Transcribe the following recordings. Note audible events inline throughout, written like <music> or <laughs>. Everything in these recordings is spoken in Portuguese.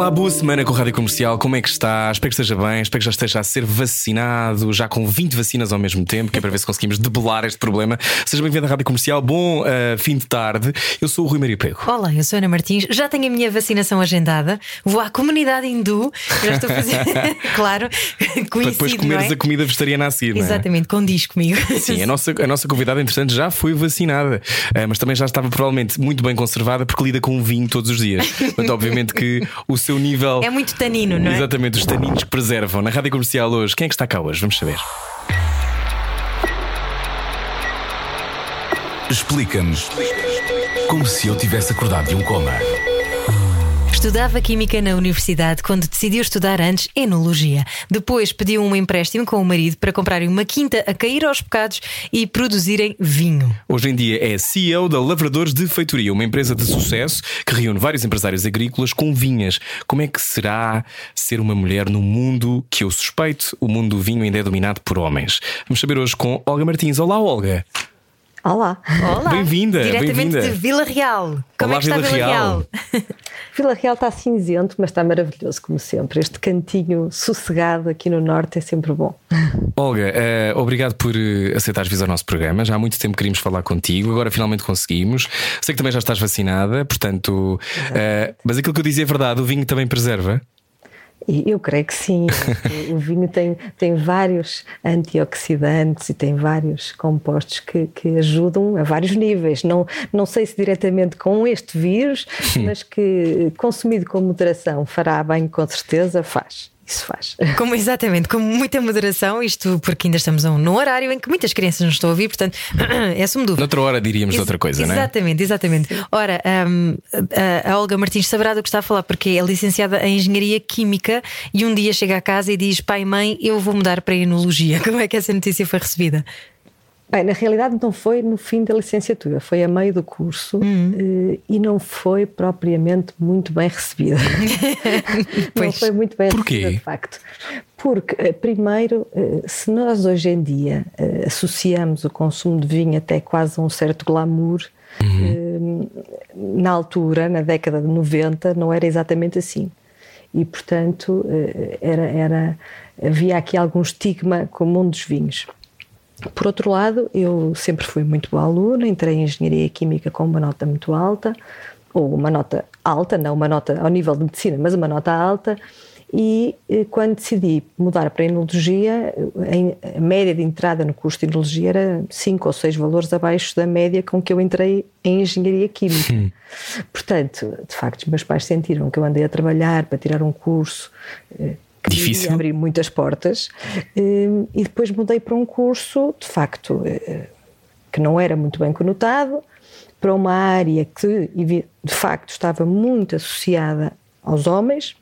Olá, boa semana com a Rádio Comercial. Como é que está? Espero que esteja bem, espero que já esteja a ser vacinado, já com 20 vacinas ao mesmo tempo, que é para ver se conseguimos debelar este problema. Seja bem-vindo à Rádio Comercial, bom uh, fim de tarde. Eu sou o Rui Maria Pego. Olá, eu sou Ana Martins, já tenho a minha vacinação agendada. Vou à comunidade hindu, já estou a fazer, <laughs> <laughs> claro, coincide, Para depois comeres é? a comida vegetariana a seguir, Exatamente, é? condiz comigo. Sim, a nossa, a nossa convidada, entretanto, já foi vacinada, uh, mas também já estava provavelmente muito bem conservada porque lida com vinho todos os dias. <laughs> Portanto, obviamente que o seu nível. É muito tanino, não é? Exatamente, os taninos que preservam. Na rádio comercial hoje, quem é que está cá hoje? Vamos saber. Explica-nos como se eu tivesse acordado de um coma. Estudava Química na universidade quando decidiu estudar antes Enologia. Depois pediu um empréstimo com o marido para comprarem uma quinta a cair aos bocados e produzirem vinho. Hoje em dia é CEO da Lavradores de Feitoria, uma empresa de sucesso que reúne vários empresários agrícolas com vinhas. Como é que será ser uma mulher no mundo que eu suspeito? O mundo do vinho ainda é dominado por homens. Vamos saber hoje com Olga Martins. Olá, Olga. Olá. Olá. Bem-vinda. Diretamente bem de Vila Real. Como Olá, é que está Vila Vila Real? Real? <laughs> Vila Real está cinzento, mas está maravilhoso, como sempre. Este cantinho sossegado aqui no Norte é sempre bom. <laughs> Olga, uh, obrigado por uh, aceitares vir ao nosso programa. Já há muito tempo queríamos falar contigo, agora finalmente conseguimos. Sei que também já estás vacinada, portanto. Uh, mas aquilo que eu dizia é verdade, o vinho também preserva? Eu creio que sim. o vinho tem, tem vários antioxidantes e tem vários compostos que, que ajudam a vários níveis. Não, não sei se diretamente com este vírus, mas que consumido com moderação fará bem, com certeza, faz isso faz. Como, exatamente, com muita moderação, isto porque ainda estamos num horário em que muitas crianças não estão a ouvir, portanto, <clears throat> é suma dúvida. Noutra hora diríamos Ex outra coisa, não é? Exatamente, exatamente. Ora, um, a Olga Martins saberá do que está a falar, porque é licenciada em Engenharia Química e um dia chega a casa e diz: pai, mãe, eu vou mudar para a Enologia. <laughs> Como é que essa notícia foi recebida? Bem, na realidade não foi no fim da licenciatura, foi a meio do curso uhum. e não foi propriamente muito bem recebida. <laughs> não foi muito bem Porquê? recebida, de facto. Porque, eh, primeiro, eh, se nós hoje em dia associamos o consumo de vinho até quase a um certo glamour, uhum. na altura, na década de 90, não era exatamente assim. E, portanto, era, era, havia aqui algum estigma com o mundo dos vinhos. Por outro lado, eu sempre fui muito boa aluna, entrei em Engenharia Química com uma nota muito alta, ou uma nota alta, não uma nota ao nível de medicina, mas uma nota alta, e quando decidi mudar para a Enologia, a média de entrada no curso de Enologia era 5 ou 6 valores abaixo da média com que eu entrei em Engenharia Química. Hum. Portanto, de facto, os meus pais sentiram que eu andei a trabalhar para tirar um curso que Difícil. abrir muitas portas e depois mudei para um curso de facto que não era muito bem conotado para uma área que de facto estava muito associada aos homens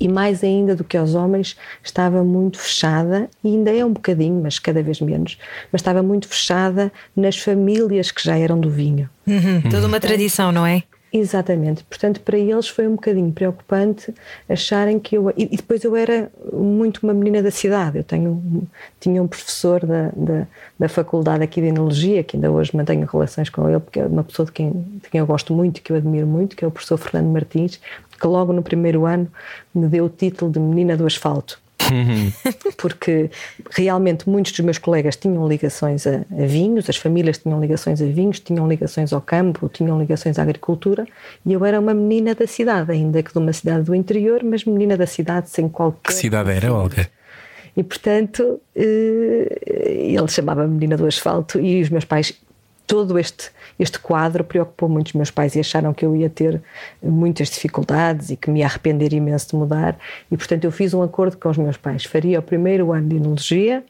e mais ainda do que aos homens estava muito fechada e ainda é um bocadinho, mas cada vez menos, mas estava muito fechada nas famílias que já eram do vinho. Uhum, toda uma tradição, não é? Exatamente, portanto, para eles foi um bocadinho preocupante acharem que eu. E depois eu era muito uma menina da cidade. Eu tenho, tinha um professor da, da, da faculdade aqui de Enologia, que ainda hoje mantenho relações com ele, porque é uma pessoa de quem, de quem eu gosto muito que eu admiro muito, que é o professor Fernando Martins, que logo no primeiro ano me deu o título de Menina do Asfalto. <laughs> Porque realmente muitos dos meus colegas tinham ligações a, a, vinhos, as famílias tinham ligações a vinhos, tinham ligações ao campo, tinham ligações à agricultura, e eu era uma menina da cidade, ainda que de uma cidade do interior, mas menina da cidade sem qualquer. Que cidade era, Olga? E portanto, ele chamava-me menina do asfalto, e os meus pais todo este, este quadro preocupou muito os meus pais e acharam que eu ia ter muitas dificuldades e que me ia arrepender imenso de mudar. E, portanto, eu fiz um acordo com os meus pais. Faria o primeiro ano de enologia,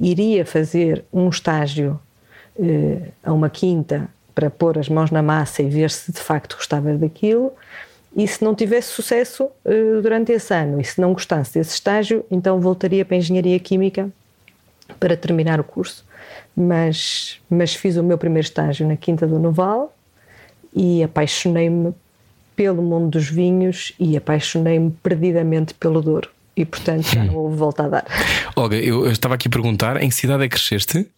iria fazer um estágio eh, a uma quinta para pôr as mãos na massa e ver se de facto gostava daquilo. E se não tivesse sucesso uh, durante esse ano e se não gostasse desse estágio, então voltaria para a engenharia química para terminar o curso, mas, mas fiz o meu primeiro estágio na Quinta do Noval e apaixonei-me pelo mundo dos vinhos e apaixonei-me perdidamente pelo Douro. E portanto já não houve volta a dar. Olga, eu, eu estava aqui a perguntar: em que cidade é que cresceste?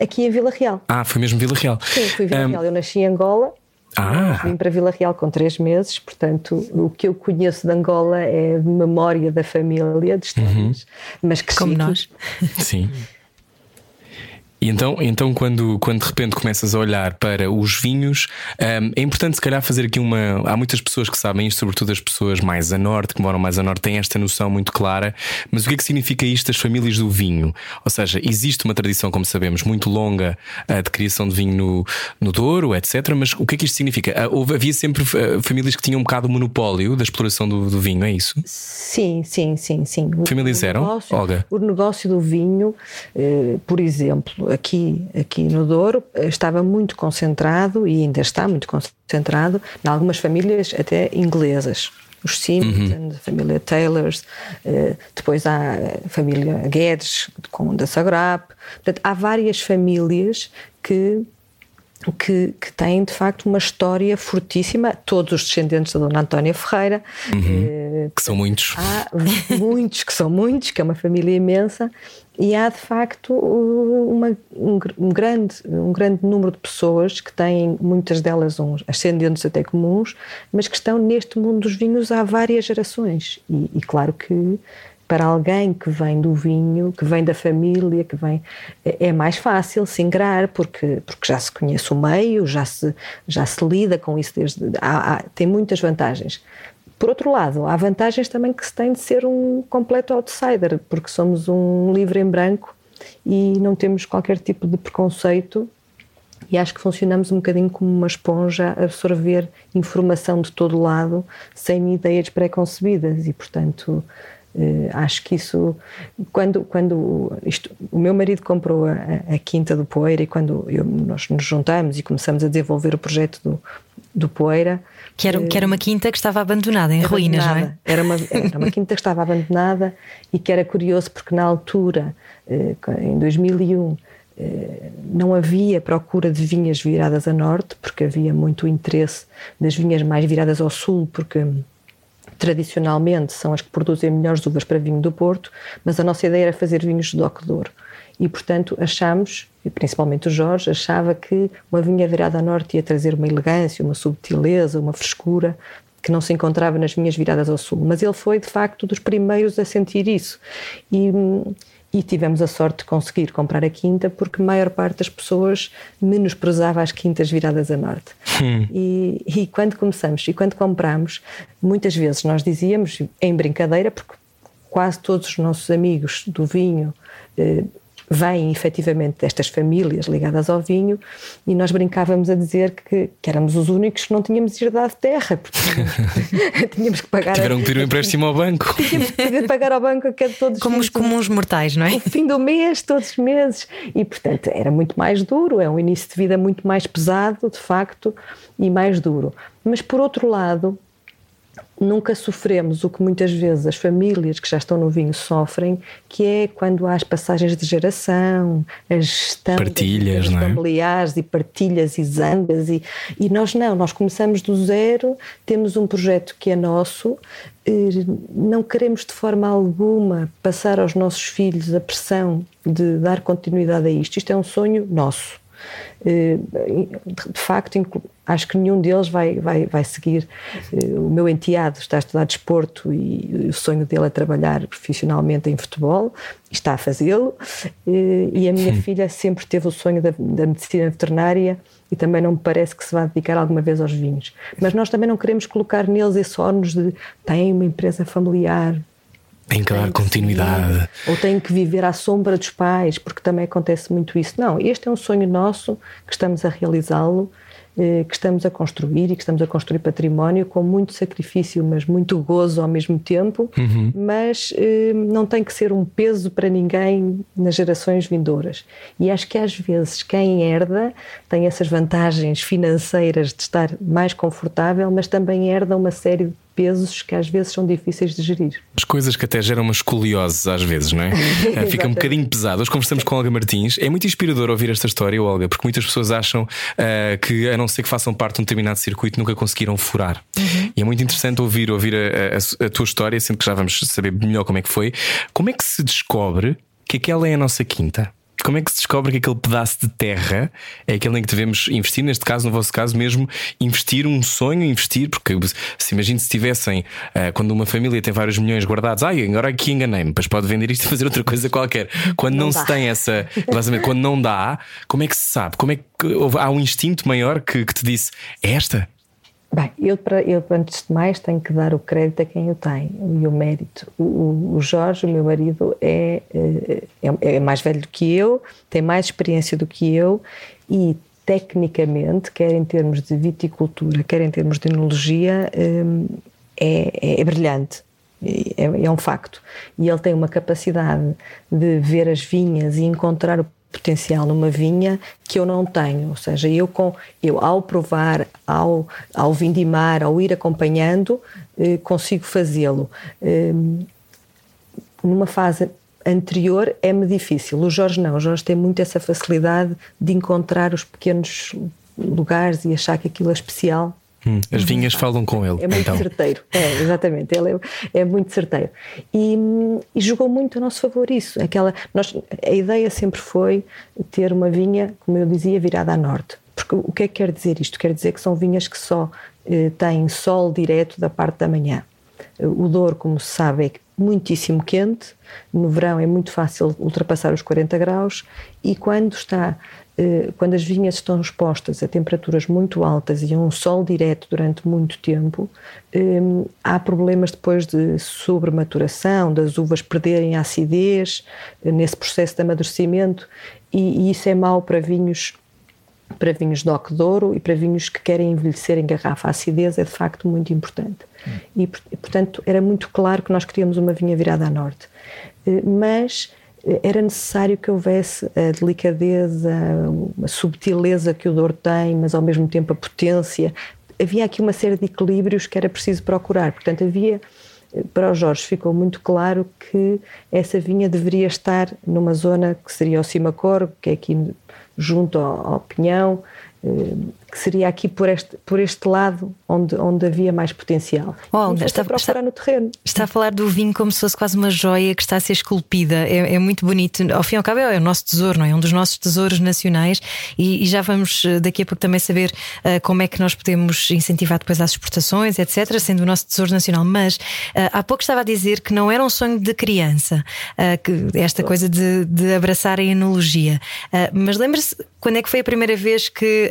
Aqui em Vila Real. Ah, foi mesmo Vila Real. Sim, fui Vila um... Real. Eu nasci em Angola. Ah. Vim para Vila Real com três meses, portanto, o que eu conheço de Angola é memória da família, de histórias, uhum. mas que Como nós. Sim. <laughs> E então, então quando, quando de repente começas a olhar para os vinhos, um, é importante se calhar fazer aqui uma. Há muitas pessoas que sabem isto, sobretudo as pessoas mais a norte, que moram mais a norte, têm esta noção muito clara. Mas o que é que significa isto das famílias do vinho? Ou seja, existe uma tradição, como sabemos, muito longa uh, de criação de vinho no, no Douro, etc. Mas o que é que isto significa? Uh, houve, havia sempre uh, famílias que tinham um bocado o monopólio da exploração do, do, vinho, é isso? Sim, sim, sim, sim. Famílias eram? Negócio, Olga? O negócio do vinho, por exemplo, aqui, aqui no Douro estava muito concentrado e ainda está muito concentrado em algumas famílias até inglesas. Os Simpson, uhum. a família Taylors, eh, depois há a família Guedes com da Sagrap. Portanto, há várias famílias que que, que têm de facto uma história fortíssima, todos os descendentes da Dona Antónia Ferreira, uhum, eh, que são muitos. Há muitos, que são muitos, que é uma família imensa, e há de facto uma, um, um, grande, um grande número de pessoas que têm, muitas delas, uns ascendentes até comuns, mas que estão neste mundo dos vinhos há várias gerações. E, e claro que para alguém que vem do vinho, que vem da família, que vem é, é mais fácil se ingrar porque porque já se conhece o meio, já se já se lida com isso desde há, há, tem muitas vantagens. Por outro lado, há vantagens também que se tem de ser um completo outsider, porque somos um livro em branco e não temos qualquer tipo de preconceito e acho que funcionamos um bocadinho como uma esponja a absorver informação de todo lado sem ideias pré-concebidas e, portanto, Uh, acho que isso, quando, quando isto, o meu marido comprou a, a, Quinta do Poeira e quando eu, nós nos juntamos e começamos a desenvolver o projeto do, do Poeira. Que era, uh, que era uma quinta que estava abandonada, em ruínas, não é? Era uma, era uma quinta que estava abandonada e que era curioso porque na altura, uh, em 2001, não havia procura de vinhas viradas a norte, porque havia muito interesse das vinhas mais viradas ao sul, porque tradicionalmente são as que produzem melhores uvas para vinho do Porto, mas a nossa ideia era fazer vinhos de Doc. E, portanto, achamos, e principalmente o Jorge, achava que uma vinha virada a norte ia trazer uma elegância, uma subtileza, uma frescura que não se encontrava nas vinhas viradas ao sul. Mas ele foi, de facto, dos primeiros a sentir isso. E hum, e tivemos a sorte de conseguir comprar a quinta porque a maior parte das pessoas menosprezava as quintas viradas a norte. Hum. E, e, quando começamos e quando compramos, muitas vezes nós dizíamos, em brincadeira, porque quase todos os nossos amigos do vinho eh, vêm efetivamente destas famílias ligadas ao vinho e nós brincávamos a dizer que, que éramos os únicos que não tínhamos herdado terra, porque <laughs> tínhamos, que pagar. Tiveram que pedir um empréstimo ao banco. <laughs> Tínhamos que pagar ao banco a cada todos Como os comuns mortais, não é? O fim do mês, todos os meses. E portanto era muito mais duro, é um início de vida muito mais pesado, de facto, e mais duro. Mas por outro lado, nunca sofremos o que muitas vezes as famílias que já estão no vinho sofrem, que é quando há as passagens de geração, a gestão partilhas, é? familiares e partilhas e zangas e, e nós não, nós começamos do zero, temos um projeto que é nosso, não queremos de forma alguma passar aos nossos filhos a pressão de dar continuidade a isto. Isto é um sonho nosso. Eh, de facto, acho que nenhum deles vai, vai, vai seguir. Eh, o meu enteado está a estudar desporto e o sonho dele é trabalhar profissionalmente em futebol, está a fazê-lo. Eh, e a minha Sim. filha sempre teve o sonho da, da medicina veterinária e também não me parece que se vá dedicar alguma vez aos vinhos. Mas nós também não queremos colocar neles esse ónus de tem uma empresa familiar, tem que dar continuidade. ou tem que viver à sombra dos pais, porque também acontece muito isso. Não, este é um sonho nosso que estamos a realizá-lo, que estamos a construir e que estamos a construir património com muito sacrifício, mas muito gozo ao mesmo tempo. Uhum. Mas eh, não tem que ser um peso para ninguém nas gerações vindouras. E acho que às vezes quem herda tem essas vantagens financeiras de estar mais confortável, mas também herda uma série pesos que às vezes são difíceis de gerir. As coisas que até geram uma escoliose às vezes, não é? <laughs> Eh, Fica um bocadinho pesado. Hoje conversamos com a Olga Martins. É muito inspirador ouvir esta história, Olga, porque muitas pessoas acham uh, que, a não ser que façam parte de um determinado circuito, nunca conseguiram furar. Uhum. E é muito interessante ouvir, ouvir a, a, a tua história, sendo que já vamos saber melhor como é que foi. Como é que se descobre que aquela é a nossa quinta? Como é que se descobre que aquele pedaço de terra é aquele em que devemos investir? Neste caso, no vosso caso, mesmo investir um sonho, investir, porque se imagine se tivessem, uh, quando uma família tem vários milhões guardados, ai, agora aqui enganei-me, depois pode vender isto e fazer outra coisa qualquer. Quando não, não se tem essa, quando não dá, como é que se sabe? Como é que há um instinto maior que, que te disse é esta? Bem, eu, eu antes de mais tenho que dar o crédito a quem o tem e o mérito. O, o Jorge, o meu marido, é, é, é, mais velho do que eu, tem mais experiência do que eu e tecnicamente, quer em termos de viticultura, quer em termos de enologia, hum, é, é, brilhante. É, é, um facto. E ele tem uma capacidade de ver as vinhas e encontrar o potencial numa vinha que eu não tenho. Ou seja, eu, com, eu ao provar, ao, ao vindimar, ao ir acompanhando, eh, consigo fazê-lo. Eh, numa fase anterior é-me difícil. O Jorge não. O Jorge tem muito essa facilidade de encontrar os pequenos lugares e achar que aquilo é especial Hum, as vinhas falam com ele. É muito então. certeiro, é, exatamente. Ele é, é muito certeiro. E, e, jogou muito a nosso favor isso. Aquela, nós, a ideia sempre foi ter uma vinha, como eu dizia, virada a norte. Porque o que é que quer dizer isto? Quer dizer que são vinhas que só eh, têm sol direto da parte da manhã. O Douro, como se sabe, é muitíssimo quente. No verão é muito fácil ultrapassar os 40 graus e quando está eh, quando as vinhas estão expostas a temperaturas muito altas e a um sol direto durante muito tempo, eh, há problemas depois de sobrematuração, das uvas perderem a acidez eh, nesse processo de amadurecimento, e, isso é mau para vinhos para vinhos de Douro e para vinhos que querem envelhecer em garrafa. A acidez é de facto muito importante. Hum. E, portanto, era muito claro que nós queríamos uma vinha virada a norte. Mas era necessário que houvesse a delicadeza, a subtileza que o Douro tem, mas ao mesmo tempo a potência. Havia aqui uma série de equilíbrios que era preciso procurar. Portanto, havia para o Jorge ficou muito claro que essa vinha deveria estar numa zona que seria o Cimacor, que é aqui junto ao, ao Pinhão, eh, que seria aqui por este, por este lado onde, onde havia mais potencial. Oh, está, está, no terreno. Está a falar do vinho como se fosse quase uma joia que está a ser esculpida. É, é muito bonito. Ao fim e ao cabo, é o nosso tesouro, não é? é um dos nossos tesouros nacionais. E, e já vamos eh, daqui a pouco também saber uh, como é que nós podemos incentivar depois as exportações, etc., sendo o nosso tesouro nacional. Mas uh, há pouco estava a dizer que não era um sonho de criança, uh, que esta coisa de, de abraçar a enologia. mas lembre-se, quando é que foi a primeira vez que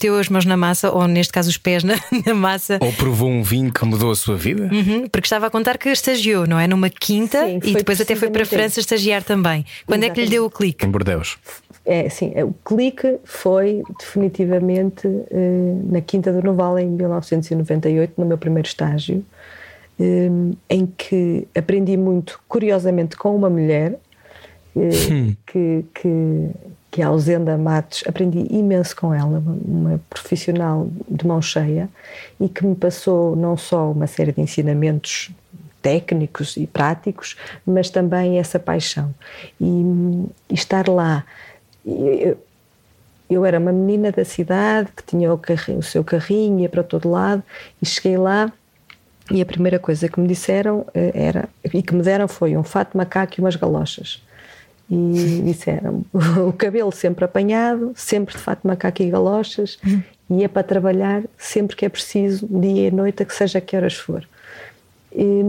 meteu as mãos na massa, ou neste caso os pés na, <laughs> na massa. Ou provou um vinho que mudou a sua vida? Uhum, porque estava a contar que estagiou, não é? Numa quinta sim, e depois até foi para a França estagiar também. Quando Exatamente. é que lhe deu o clique? Em Bordeus. É, sim, o clique foi definitivamente eh, na Quinta do Noval em 1998, no meu primeiro estágio, eh, em que aprendi muito, curiosamente, com uma mulher eh, hum. que, que que é a Ausenda Matos, aprendi imenso com ela, uma profissional de mão cheia e que me passou não só uma série de ensinamentos técnicos e práticos, mas também essa paixão. E, e estar lá. Eu, eu, era uma menina da cidade que tinha o, carrinho, o seu carrinho, ia para todo lado e cheguei lá e a primeira coisa que me disseram eh, era, e que me deram foi um fato macaco e umas galochas e <laughs> disseram o cabelo sempre apanhado, sempre de fato macaco e galochas, uhum. e é para trabalhar sempre que é preciso, dia e noite, a que seja a que horas for. E,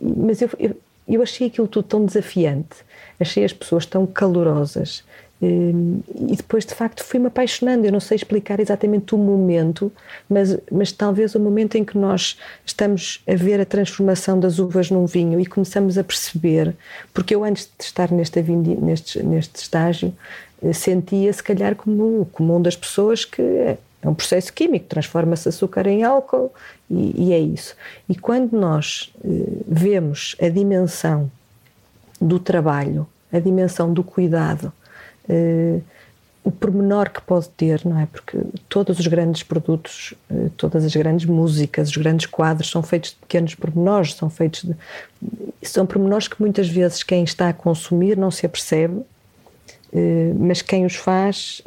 mas eu, eu, eu achei aquilo tudo tão desafiante, achei as pessoas tão calorosas, e depois, de facto, fui-me apaixonando. Eu não sei explicar exatamente o momento, mas, mas talvez o momento em que nós estamos a ver a transformação das uvas num vinho e começamos a perceber, porque eu antes de estar neste, neste, neste estágio, sentia se calhar como o comum das pessoas que é um processo químico, transforma-se açúcar em álcool e, e, é isso. E quando nós eh, vemos a dimensão do trabalho, a dimensão do cuidado, eh, o pormenor que pode ter, não é? Porque todos os grandes produtos, eh, todas as grandes músicas, os grandes quadros são feitos de pequenos pormenores, são feitos de. São pormenores que muitas vezes quem está a consumir não se apercebe, eh, mas quem os faz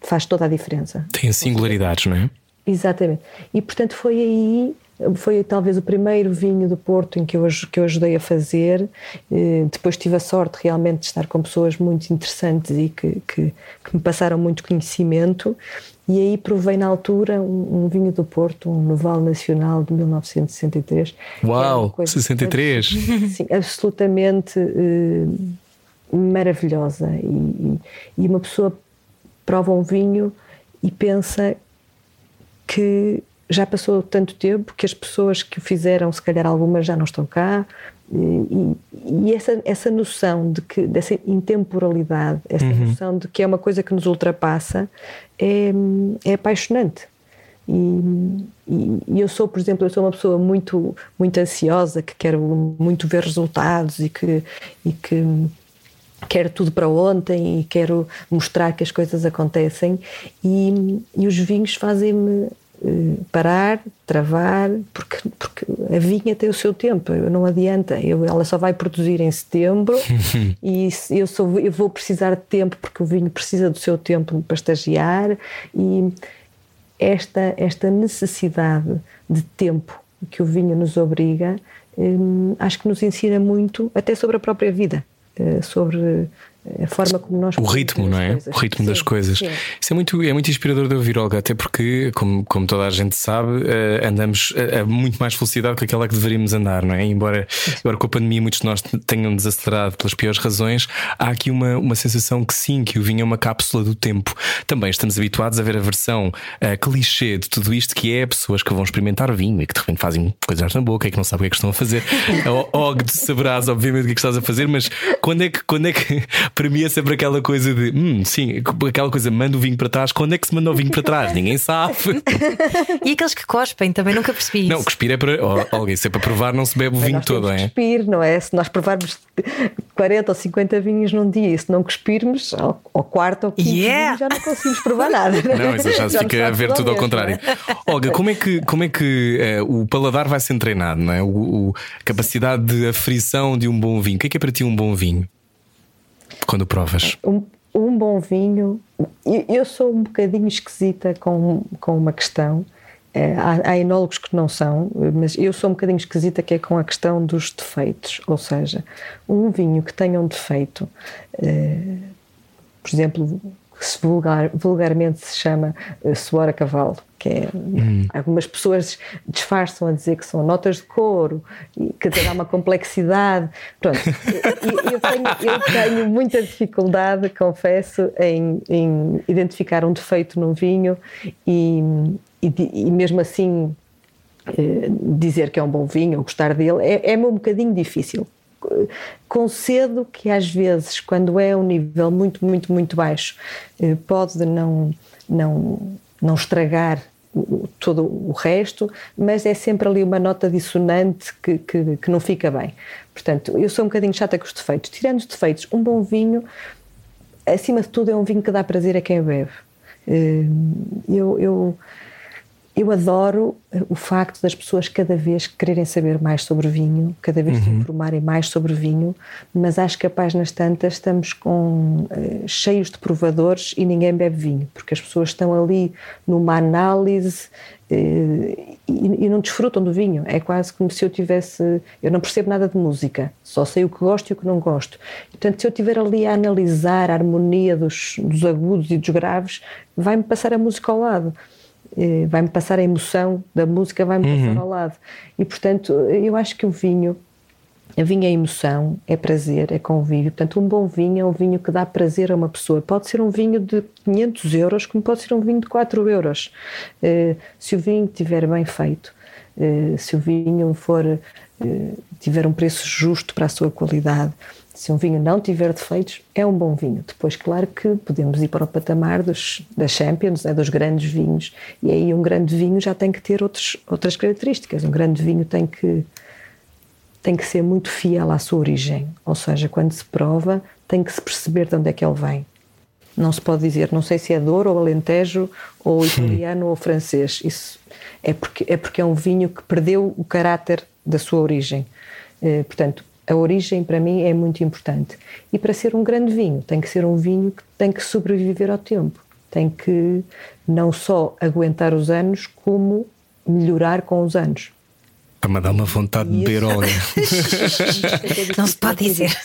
faz toda a diferença. Tem singularidades, não é? Exatamente. E portanto foi aí foi talvez o primeiro vinho do Porto em que eu, que eu ajudei a fazer. Depois tive a sorte realmente de estar com pessoas muito interessantes e que, que, que me passaram muito conhecimento. E aí provei na altura um, um, vinho do Porto, um Noval Nacional de 1963. Uau, coisa, 63! <laughs> Sim, absolutamente eh, maravilhosa. E, e uma pessoa prova um vinho e pensa que já passou tanto tempo que as pessoas que o fizeram, se calhar algumas já não estão cá, e, e essa, essa noção de que, dessa intemporalidade, essa uhum. noção de que é uma coisa que nos ultrapassa, é, é apaixonante. E, e, eu sou, por exemplo, eu sou uma pessoa muito, muito ansiosa, que quero muito ver resultados e que, e que quero tudo para ontem e quero mostrar que as coisas acontecem. E, e os vinhos fazem-me parar, travar, porque, porque a vinha tem o seu tempo, não adianta, eu, ela só vai produzir em setembro <laughs> e eu, sou, eu vou precisar de tempo porque o vinho precisa do seu tempo para estagiar e esta, esta necessidade de tempo que o vinho nos obriga, hum, acho que nos ensina muito até sobre a própria vida, eh, sobre a forma como nós o ritmo não é? o ritmo sim, das coisas. sim. isso é muito é muito inspirador de ouvir Olga até porque como, como toda a gente sabe uh, andamos a, a, muito mais velocidade que aquela que deveríamos andar não é? Embora agora com a pandemia muitos de nós tenham desacelerado pelas piores razões há aqui uma uma sensação que sim que o vinho é uma cápsula do tempo. Também estamos habituados a ver a versão uh, clichê de tudo isto que é pessoas que vão experimentar vinho e que de repente fazem coisas na boca e que não sabem o que é que estão a fazer. <laughs> Og de saberás obviamente o que é que estás a fazer mas quando é que quando é que para mim é sempre aquela coisa de hum, sim, aquela coisa, manda o vinho para trás. Quando é que se manda o vinho para trás? Ninguém sabe. <laughs> e aqueles que cospem, também nunca percebi isso. Não, cuspir é para. Oh, alguém, se é para provar, não se bebe o vinho todo, é? Cuspir, não é? Se nós provarmos 40 ou 50 vinhos num dia e se não cuspirmos, ao, ao quarto ou quinto yeah. já não conseguimos provar nada. <laughs> Não, isso já, já se fica a ver tudo ao contrário. É? Olga, como é que, como é que é, o paladar vai ser treinado, não é? O, o, a capacidade de aflição de um bom vinho. O que é que é para ti um bom vinho? Quando provas? Um, um bom vinho. Eu sou um bocadinho esquisita com, com uma questão. É, há, há enólogos que não são, mas eu sou um bocadinho esquisita que é com a questão dos defeitos. Ou seja, um vinho que tenha um defeito, é, por exemplo, que se vulgar, vulgarmente se chama uh, suor a cavalo, que é, hum. algumas pessoas disfarçam a dizer que são notas de couro, e que dá uma complexidade. Pronto, eu, eu, tenho, eu, tenho, muita dificuldade, confesso, em, em identificar um defeito num vinho e, e, e mesmo assim eh, dizer que é um bom vinho ou gostar dele é, é-me um bocadinho difícil concedo que às vezes, quando é um nível muito, muito, muito baixo, eh, pode não, não, não estragar todo o resto, mas é sempre ali uma nota dissonante que, que, que, não fica bem. Portanto, eu sou um bocadinho chata com os defeitos. Tirando os defeitos, um bom vinho, acima de tudo, é um vinho que dá prazer a quem bebe. Eh, eu, eu eu adoro eh, o facto das pessoas cada vez quererem saber mais sobre vinho, cada vez uhum. se informarem mais sobre vinho, mas acho que a páginas tantas estamos com uh, cheios de provadores e ninguém bebe vinho, porque as pessoas estão ali numa análise uh, e, e, não desfrutam do vinho. É quase como se eu tivesse. Eu não percebo nada de música, só sei o que gosto e o que não gosto. Portanto, se eu estiver ali a analisar a harmonia dos, dos agudos e dos graves, vai-me passar a música ao lado. Eh, vai-me passar a emoção da música, vai-me uhum. passar ao lado. E portanto, eu acho que o vinho, a vinho é emoção, é prazer, é convívio. Portanto, um bom vinho é um vinho que dá prazer a uma pessoa. Pode ser um vinho de 500 euros, como pode ser um vinho de 4 euros. Eh, se o vinho estiver bem feito, eh, se o vinho for tiver um preço justo para a sua qualidade, se um vinho não tiver defeitos, é um bom vinho. Depois, claro que podemos ir para o patamar dos, das Champions, né, dos grandes vinhos, e aí um grande vinho já tem que ter outros, outras características. Um grande vinho tem que, tem que ser muito fiel à sua origem, ou seja, quando se prova, tem que se perceber de onde é que ele vem. Não se pode dizer, não sei se é Douro ou Alentejo ou italiano ou francês. Isso é porque, é porque é um vinho que perdeu o caráter da sua origem. Eh, portanto, a origem para mim é muito importante. E para ser um grande vinho, tem que ser um vinho que tem que sobreviver ao tempo. Tem que não só aguentar os anos, como melhorar com os anos. Está-me a dar uma vontade de beber, Olga. <laughs> Não se pode dizer.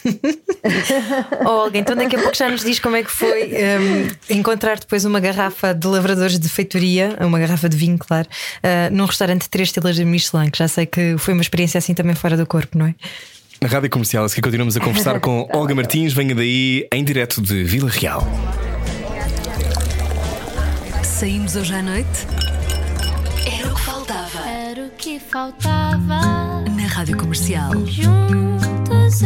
oh, Olga, então daqui a pouco já nos diz como é que foi um, encontrar depois uma garrafa de lavradores de feitoria, uma garrafa de vinho, claro, uh, num restaurante de três estrelas de Michelin, que já sei que foi uma experiência assim também fora do corpo, não é? Na Rádio Comercial, aqui continuamos a conversar com <laughs> Olga Martins, venha daí em direto de Vila Real. Saímos hoje à noite? Era o que faltava. Era o que faltava. Na Rádio Comercial. Juntos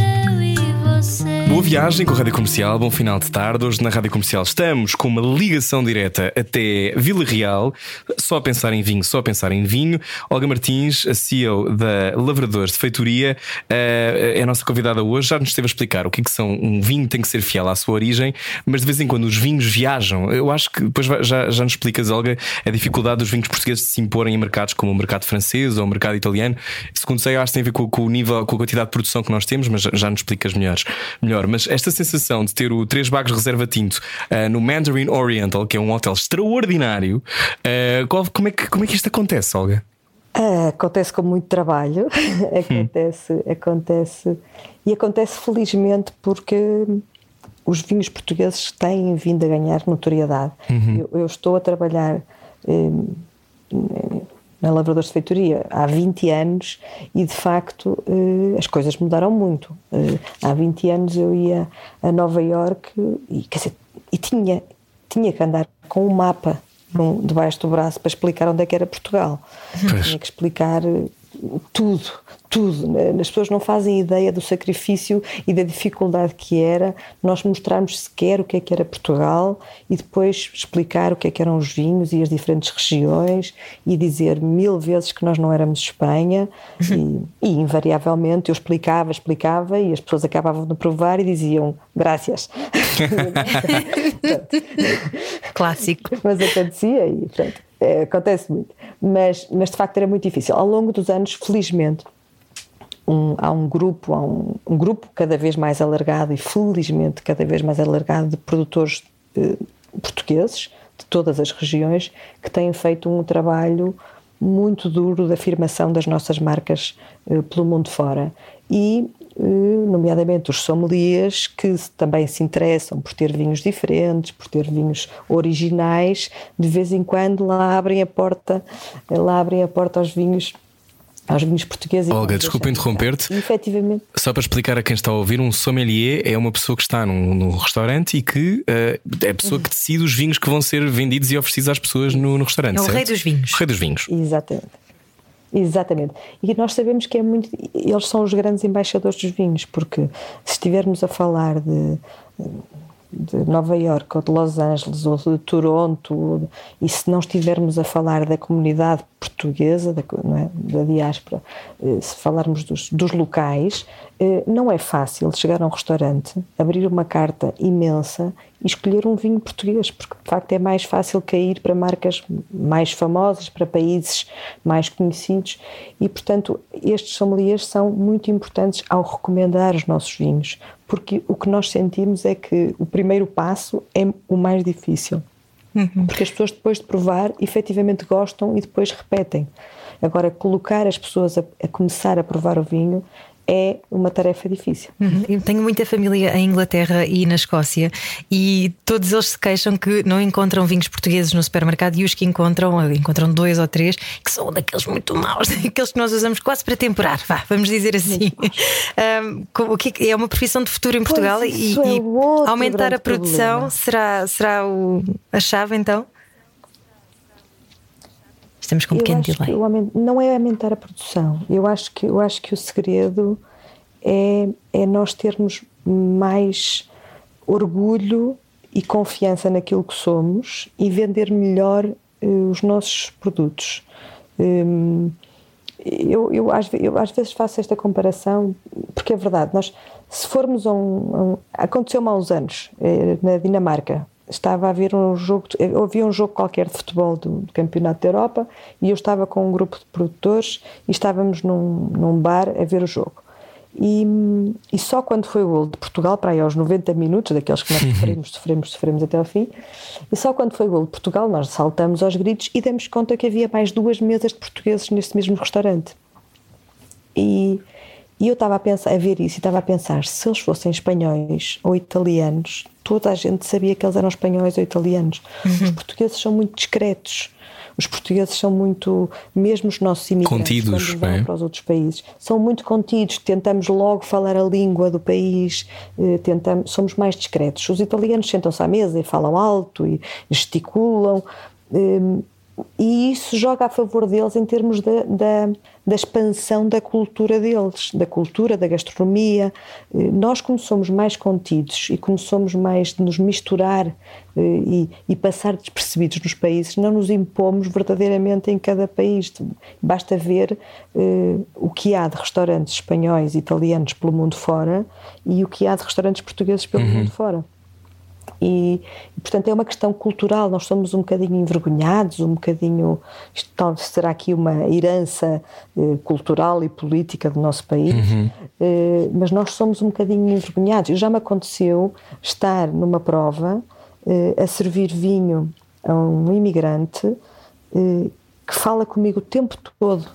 viagem com a Rádio Comercial, bom final de tarde. Hoje na Rádio Comercial estamos com uma ligação direta até Vila Real. Só a pensar em vinho, só a pensar em vinho. Olga Martins, a CEO da Lavradores de Feitoria, eh, é a nossa convidada hoje. Já nos esteve a explicar o que é que são. Um vinho tem que ser fiel à sua origem, mas de vez em quando os vinhos viajam. Eu acho que depois já, já nos explicas, Olga, a dificuldade dos vinhos portugueses de se imporem em mercados como o mercado francês ou o mercado italiano. Segundo sei, acho que tem a ver com, com o nível, com a quantidade de produção que nós temos, mas já, já nos explicas melhores, melhor. Mas esta sensação de ter o Três Bagos Reserva Tinto uh, no Mandarin Oriental, que é um hotel extraordinário, uh, como, é que, como é que isto acontece, Olga? Ah, acontece com muito trabalho, <laughs> acontece, acontece e acontece felizmente porque os vinhos portugueses têm vindo a ganhar notoriedade. Eu, eu estou a trabalhar eh, na Lavradores de Feitoria há 20 anos e de facto eh, as coisas mudaram muito. Eh, há 20 anos eu ia a Nova Iorque e, quer dizer, e tinha, tinha que andar com um mapa num- debaixo do braço para explicar onde é que era Portugal. Pois. Tinha que explicar eh, tudo, tudo. As pessoas não fazem ideia do sacrifício e da dificuldade que era nós mostrarmos sequer o que é que era Portugal e depois explicar o que é que eram os vinhos e as diferentes regiões e dizer mil vezes que nós não éramos Espanha e, e invariavelmente eu explicava, explicava e as pessoas acabavam de provar e diziam graças. <laughs> <laughs> Clássico. mas acontecia e pronto, é, acontece muito. Mas, mas de facto era muito difícil. Ao longo dos anos, felizmente, um- há um grupo, há um, um grupo cada vez mais alargado e felizmente cada vez mais alargado de produtores eh, portugueses de todas as regiões que têm feito um trabalho muito duro de afirmação das nossas marcas eh, pelo mundo fora e nomeadamente os sommeliers que também se interessam por ter vinhos diferentes, por ter vinhos originais, de vez em quando lá abrem a porta, eh, lá abrem a porta aos vinhos aos vinhos portugueses. Olga, desculpa interromper-te. efetivamente, Só para explicar a quem está a ouvir, um sommelier é uma pessoa que está num, num restaurante e que eh, é a pessoa que decide os vinhos que vão ser vendidos e oferecidos às pessoas no, no restaurante. É o certo? rei dos vinhos. O rei dos vinhos. Exatamente. Exatamente. E nós sabemos que é muito. Eles são os grandes embaixadores dos vinhos, porque se estivermos a falar de, de Nova Iorque ou de Los Angeles ou de Toronto, e se não estivermos a falar da comunidade portuguesa, da, é? da diáspora, eh, se falarmos dos, dos locais, não é fácil chegar a um restaurante, abrir uma carta imensa e escolher um vinho português, porque de facto é mais fácil cair para marcas mais famosas, para países mais conhecidos e, portanto, estes sommeliers são muito importantes ao recomendar os nossos vinhos, porque o que nós sentimos é que o primeiro passo é o mais difícil. Porque as pessoas depois de provar efetivamente gostam e depois repetem. Agora, colocar as pessoas a, a começar a provar o vinho é uma tarefa difícil. Uhum. Eu tenho muita família em Inglaterra e na Escócia e todos eles se queixam que não encontram vinhos portugueses no supermercado e os que encontram, encontram dois ou três, que são daqueles muito maus, <laughs> daqueles que nós usamos quase para temperar, vá, vamos dizer assim. Que é é uma profissão de futuro em Portugal Pois, e, é e aumentar a produção problema. será, será o- a chave então? Estamos com um Eu pequeno delay. não é aumentar a produção. Eu acho que, eu acho que o segredo é, é nós termos mais orgulho e confiança naquilo que somos e vender melhor eh, os nossos produtos. Hum, eu, eu, às, eu às vezes faço esta comparação porque é verdade. Nós, se formos a um. um- Aconteceu-me há uns anos, eh, na Dinamarca. Estava a ver um jogo, havia um jogo qualquer de futebol do, do, Campeonato da Europa e eu estava com um grupo de produtores e estávamos num, num bar a ver o jogo. E, e, só quando foi o gol de Portugal, para aí aos 90 minutos, daqueles que nós sofremos, sofremos, sofremos até ao fim, e só quando foi o gol de Portugal, nós saltamos aos gritos e demos conta que havia mais duas mesas de portugueses neste mesmo restaurante. E, e eu estava a pensar, a ver isso e estava a pensar, se eles fossem espanhóis ou italianos, toda a gente sabia que eles eram espanhóis ou italianos. Uhum. Os portugueses são muito discretos. Os portugueses são muito, mesmo os nossos imigrantes, contidos, quando vão é? para os outros países, são muito contidos. Tentamos logo falar a língua do país, eh, tentamos, somos mais discretos. Os italianos sentam-se à mesa e falam alto e gesticulam. Eh, e isso joga a favor deles em termos da, da, da, expansão da cultura deles, da cultura, da gastronomia. Eh, nós, como somos mais contidos e como somos mais de nos misturar eh, e, e passar despercebidos nos países, não nos impomos verdadeiramente em cada país. Basta ver uh, o que há de restaurantes espanhóis e italianos pelo mundo fora e o que há de restaurantes portugueses pelo uhum. mundo fora. E, portanto, é uma questão cultural. Nós somos um bocadinho envergonhados, um bocadinho. Isto talvez será aqui uma herança eh, cultural e política do nosso país, uhum. eh, mas nós somos um bocadinho envergonhados. E já me aconteceu estar numa prova eh, a servir vinho a um imigrante eh, que fala comigo o tempo todo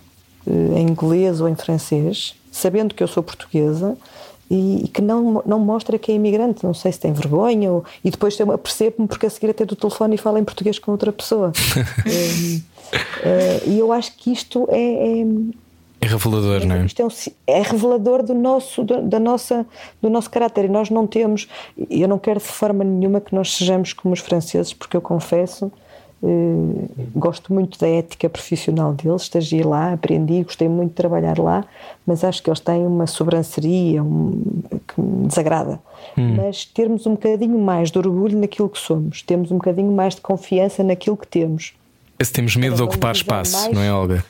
eh, em inglês ou em francês, sabendo que eu sou portuguesa e, e, que não, não mostra que é imigrante, não sei se tem vergonha, ou, e depois percebo-me porque a seguir até do telefone e fala em português com outra pessoa. <laughs> e, eh, e eu acho que isto é, é é revelador, é, não é? É, é revelador do nosso, do, da nossa, do nosso caráter. E nós não temos. Eu não quero de forma nenhuma que nós sejamos como os franceses, porque eu confesso Uh, gosto muito da ética profissional deles, estagiei lá, aprendi, gostei muito de trabalhar lá, mas acho que eles têm uma sobranceria um, que me desagrada. Hum. Mas termos um bocadinho mais de orgulho naquilo que somos, temos um bocadinho mais de confiança naquilo que temos. Se temos medo de ocupar espaço, mais... não é, Olga?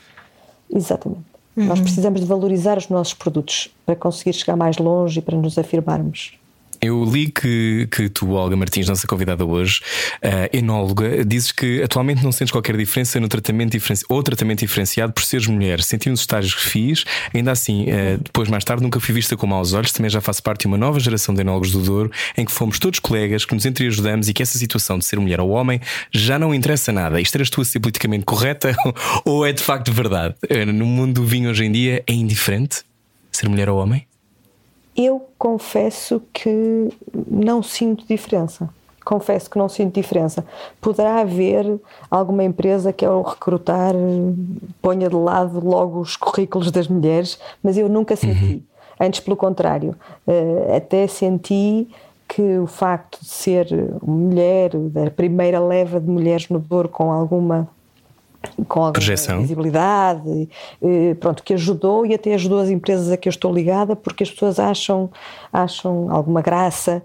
Exatamente. Uhum. Nós precisamos de valorizar os nossos produtos para conseguir chegar mais longe e para nos afirmarmos. Eu li que, que tu, Olga Martins, nossa convidada hoje, uh, enóloga, dizes que atualmente não sentes qualquer diferença no tratamento diferenci... ou tratamento diferenciado por seres mulher. Senti nos estágios que fiz, ainda assim, uh, depois, mais tarde, nunca fui vista com maus olhos. Também já faço parte de uma nova geração de enólogos do Douro, em que fomos todos colegas, que nos entreajudamos e que essa situação de ser mulher ou homem já não interessa nada. Isto eras tu a ser politicamente correta <laughs> ou é de facto verdade? Uh, no mundo do vinho hoje em dia é indiferente ser mulher ou homem? Eu confesso que não sinto diferença. Confesso que não sinto diferença. Poderá haver alguma empresa que, ao recrutar, ponha de lado logo os currículos das mulheres, mas eu nunca senti. Uhum. Antes, pelo contrário, eh, até senti que o facto de ser mulher, da primeira leva de mulheres no Douro com alguma com alguma Projeção. visibilidade, pronto, que ajudou e até ajudou as empresas a que eu estou ligada porque as pessoas acham, acham alguma graça.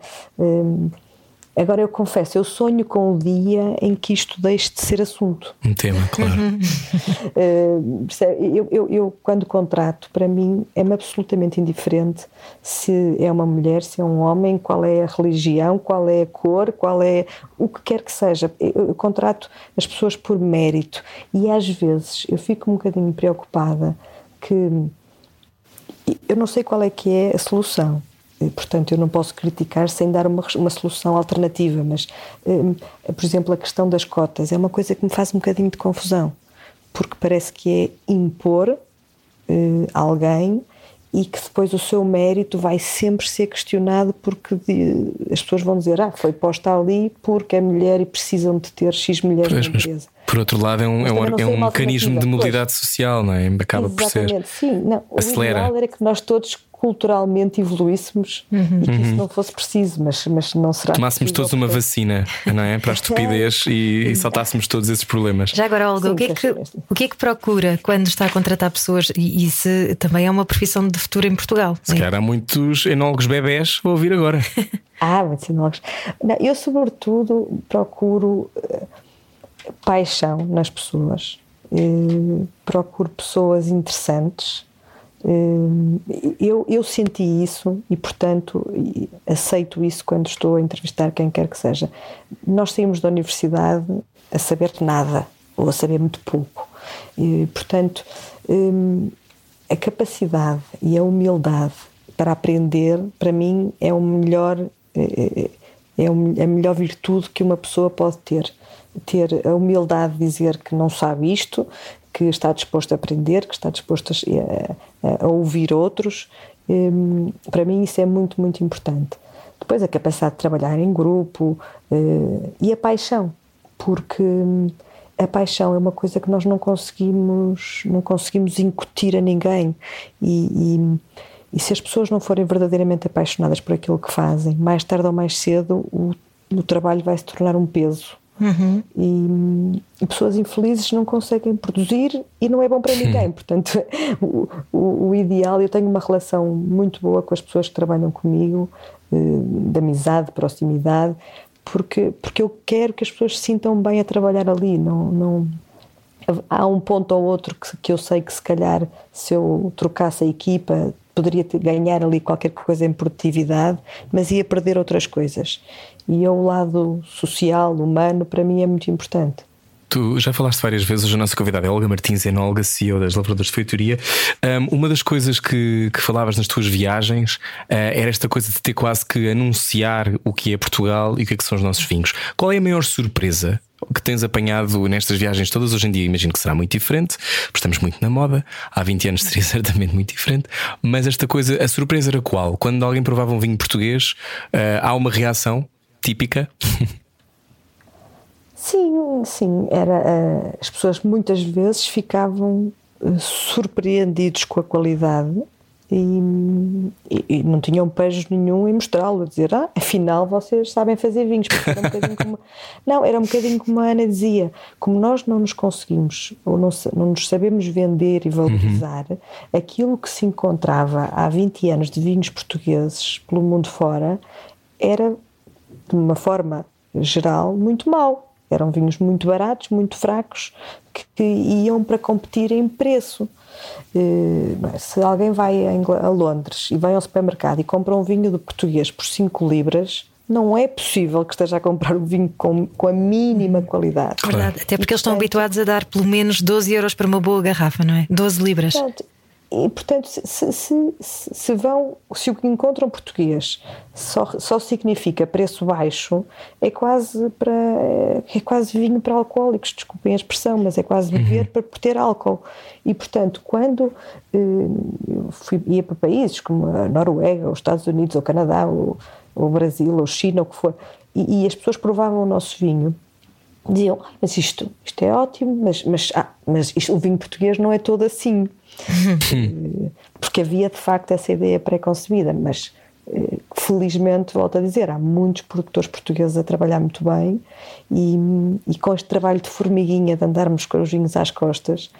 Agora eu confesso, eu sonho com o dia em que isto deixe de ser assunto. Um tema, claro. <laughs> uh, eu, eu, eu, quando contrato, para mim é-me absolutamente indiferente se é uma mulher, se é um homem, qual é a religião, qual é a cor, qual é o que quer que seja. Eu, eu contrato as pessoas por mérito e às vezes eu fico um bocadinho preocupada que eu não sei qual é que é a solução portanto eu não posso criticar sem dar uma, uma solução alternativa, mas, eh, por exemplo, a questão das cotas é uma coisa que me faz um bocadinho de confusão, porque parece que é impor eh, alguém e que depois o seu mérito vai sempre ser questionado porque as pessoas vão dizer ah, foi posta ali porque é mulher e precisam de ter X mulheres pois, na empresa. Por outro lado, é um, é um, é um mecanismo de mobilidade pois. social, não é? Acaba Exatamente, por ser. Sim, não, Acelera. o ideal era que nós todos culturalmente evoluíssemos uhum. e que isso uhum. não fosse preciso, mas, mas não será. Tomássemos todos uma vacina, não é? Para a estupidez e, e <laughs> saltássemos todos esses problemas. Já agora, Olga, Sim, o, que é que, o que é que procura quando está a contratar pessoas? E isso também é uma profissão de futuro em Portugal. Se calhar há muitos enólogos bebés a ouvir agora. <laughs> ah, muitos enólogos. Não, eu, sobretudo, procuro uh, paixão nas pessoas. Uh, procuro pessoas interessantes Eh, eu, eu senti isso e, portanto, aceito isso quando estou a entrevistar quem quer que seja. Nós saímos da universidade a saber nada ou a saber muito pouco. E, portanto, a capacidade e a humildade para aprender, para mim, é o melhor é a melhor virtude que uma pessoa pode ter. Ter a humildade de dizer que não sabe isto, que está disposto a aprender, que está disposto a, a, a ouvir outros. Hum, para mim, isso é muito, muito importante. Depois, a capacidade de trabalhar em grupo eh, e a paixão, porque hum, a paixão é uma coisa que nós não conseguimos, não conseguimos incutir a ninguém. e, e e se as pessoas não forem verdadeiramente apaixonadas por aquilo que fazem, mais tarde ou mais cedo o, o trabalho vai se tornar um peso. Uhum. E, e, pessoas infelizes não conseguem produzir e não é bom para ninguém. Portanto, <laughs> o, o, o, ideal, eu tenho uma relação muito boa com as pessoas que trabalham comigo, eh, de amizade, de proximidade, porque, porque eu quero que as pessoas se sintam bem a trabalhar ali. Não, não, há um ponto ou outro que, que eu sei que, se calhar, se eu trocasse a equipa, poderia ganhar ali qualquer coisa em produtividade, mas ia perder outras coisas. E o lado social, humano, para mim é muito importante. Tu já falaste várias vezes, a nossa convidada é Olga Martins, enóloga, CEO das Lavradores de Feitoria. Um, uma das coisas que, que, falavas nas tuas viagens uh, era esta coisa de ter quase que anunciar o que é Portugal e o que, é que são os nossos vinhos. Qual é a maior surpresa que tens apanhado nestas viagens todas? Hoje em dia imagino que será muito diferente, porque estamos muito na moda. Há 20 anos seria <laughs> certamente muito diferente. Mas esta coisa, a surpresa era qual? Quando alguém provava um vinho português, uh, há uma reação típica? Sim, sim. Era, uh, as pessoas muitas vezes ficavam uh, surpreendidos com a qualidade e, e, e não tinham pejo nenhum em mostrá-lo, a dizer, ah, afinal vocês sabem fazer vinhos. Era um como... <laughs> não, era um bocadinho como a Ana dizia, como nós não nos conseguimos, ou não, não nos sabemos vender e valorizar, uhum. aquilo que se encontrava há 20 anos de vinhos portugueses pelo mundo fora era, de uma forma geral, muito mau eram vinhos muito baratos, muito fracos, que, que iam para competir em preço. Uh, se alguém vai a, Londres e vai ao supermercado e compra um vinho do português por 5 libras, não é possível que esteja a comprar um vinho com, com a mínima qualidade. Verdade, até porque eles estão habituados a dar pelo menos 12 euros para uma boa garrafa, não é? 12 libras. Portanto, e, portanto, se, se, se, vão, se o que encontram português só, só significa preço baixo, é quase para é quase vinho para alcoólicos, desculpem a expressão, mas é quase beber uhum. para ter álcool. E, portanto, quando eh, fui, ia para países como a Noruega, os Estados Unidos, ou o Canadá, ou o Brasil, ou China, ou o que for, e, e as pessoas provavam o nosso vinho, diziam, ah, mas isto, isto é ótimo, mas, mas, ah, mas isto, o vinho português não é todo assim. <laughs> Porque havia de facto essa ideia pré-concebida, mas eh, felizmente, volto a dizer, há muitos produtores portugueses a trabalhar muito bem e, e, com este trabalho de formiguinha de andarmos com os vinhos às costas